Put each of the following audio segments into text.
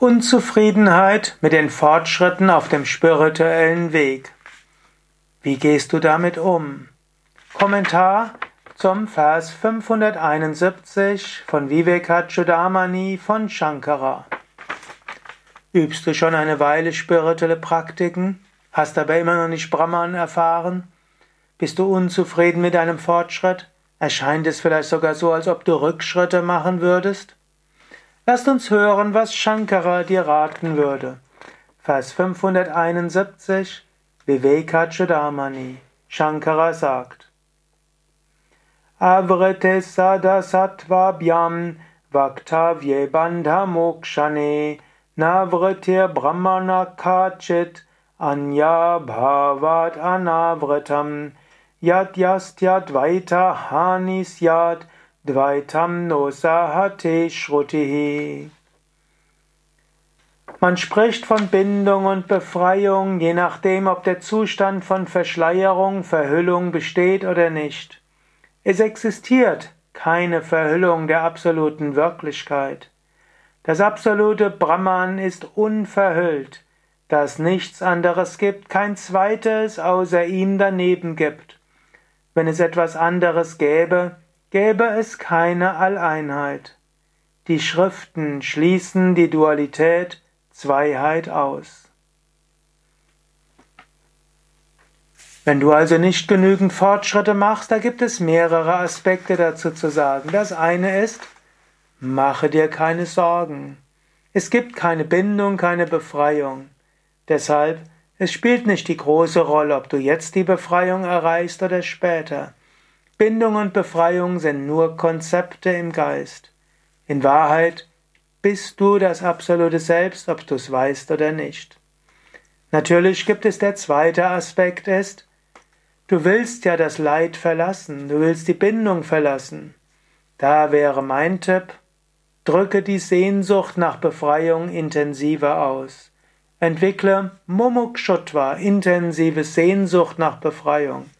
Unzufriedenheit mit den Fortschritten auf dem spirituellen Weg. Wie gehst du damit um? Kommentar zum Vers 571 von Vivekachudamani von Shankara. Übst du schon eine Weile spirituelle Praktiken, hast aber immer noch nicht Brahman erfahren? Bist du unzufrieden mit deinem Fortschritt? Erscheint es vielleicht sogar so, als ob du Rückschritte machen würdest? Lasst uns hören, was Shankara dir raten würde. Vers 571 Vivekachudamani Shankara sagt Avrite sada sattvabhyam vaktavye bandha mokshane navritir brahmana kachit anya bhavat anavritam yad yastyad vaita hanisyad Dvaitam no sahate shrutihi. Man spricht von Bindung und Befreiung, je nachdem, ob der Zustand von Verschleierung, Verhüllung besteht oder nicht. Es existiert keine Verhüllung der absoluten Wirklichkeit. Das absolute Brahman ist unverhüllt, da es nichts anderes gibt, kein zweites außer ihm daneben gibt. Wenn es etwas anderes gäbe, gäbe es keine Alleinheit. Die Schriften schließen die Dualität Zweiheit aus. Wenn du also nicht genügend Fortschritte machst, da gibt es mehrere Aspekte dazu zu sagen. Das eine ist, mache dir keine Sorgen. Es gibt keine Bindung, keine Befreiung. Deshalb, es spielt nicht die große Rolle, ob du jetzt die Befreiung erreichst oder später. Bindung und Befreiung sind nur Konzepte im Geist. In Wahrheit bist du das absolute Selbst, ob du es weißt oder nicht. Natürlich gibt es der zweite Aspekt ist, du willst ja das Leid verlassen, du willst die Bindung verlassen. Da wäre mein Tipp, drücke die Sehnsucht nach Befreiung intensiver aus. Entwickle Mumukshutva, intensive Sehnsucht nach Befreiung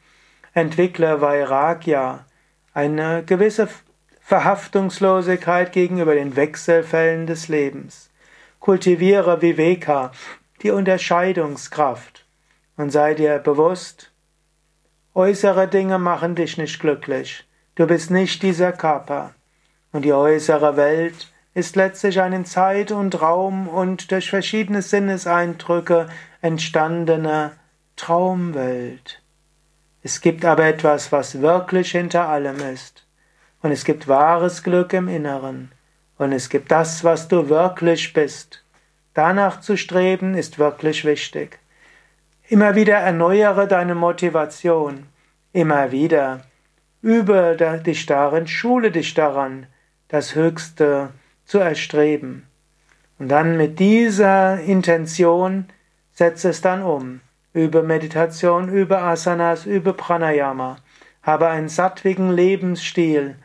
entwickle Vairagya, eine gewisse Verhaftungslosigkeit gegenüber den Wechselfällen des Lebens. Kultiviere Viveka, die Unterscheidungskraft, und sei dir bewusst, äußere Dinge machen dich nicht glücklich. Du bist nicht dieser Körper. Und die äußere Welt ist letztlich eine Zeit und Raum und durch verschiedene Sinneseindrücke entstandene Traumwelt. Es gibt aber etwas, was wirklich hinter allem ist. Und es gibt wahres Glück im Inneren. Und es gibt das, was du wirklich bist. Danach zu streben ist wirklich wichtig. Immer wieder erneuere deine Motivation. Immer wieder übe dich darin, schule dich daran, das Höchste zu erstreben. Und dann mit dieser Intention setze es dann um. Übe Meditation, übe Asanas, übe Pranayama. Habe einen sattwigen Lebensstil,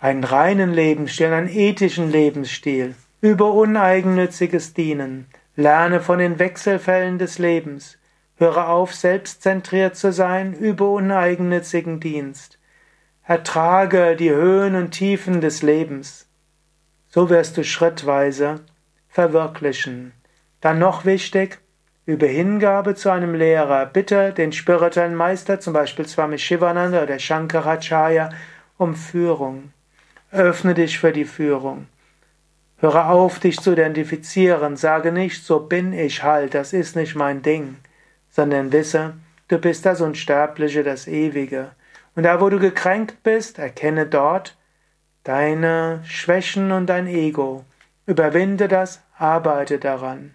einen reinen Lebensstil, einen ethischen Lebensstil. Übe uneigennütziges Dienen. Lerne von den Wechselfällen des Lebens. Höre auf, selbstzentriert zu sein, übe uneigennützigen Dienst. Ertrage die Höhen und Tiefen des Lebens. So wirst du schrittweise verwirklichen. Dann noch wichtig, über Hingabe zu einem Lehrer. Bitte den spirituellen Meister, zum Beispiel Swami Shivananda oder Shankaracharya, um Führung. Öffne dich für die Führung. Höre auf, dich zu identifizieren. Sage nicht, so bin ich halt, das ist nicht mein Ding, sondern wisse, du bist das Unsterbliche, das Ewige. Und da, wo du gekränkt bist, erkenne dort deine Schwächen und dein Ego. Überwinde das, arbeite daran.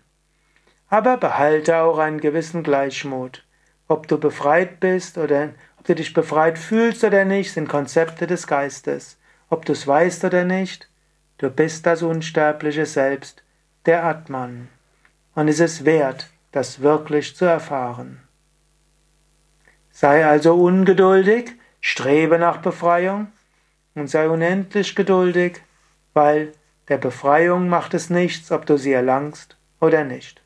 Aber behalte auch einen gewissen Gleichmut. Ob du befreit bist oder ob du dich befreit fühlst oder nicht, sind Konzepte des Geistes. Ob du es weißt oder nicht, du bist das unsterbliche Selbst, der Atman. Und es ist wert, das wirklich zu erfahren. Sei also ungeduldig, strebe nach Befreiung und sei unendlich geduldig, weil der Befreiung macht es nichts, ob du sie erlangst oder nicht.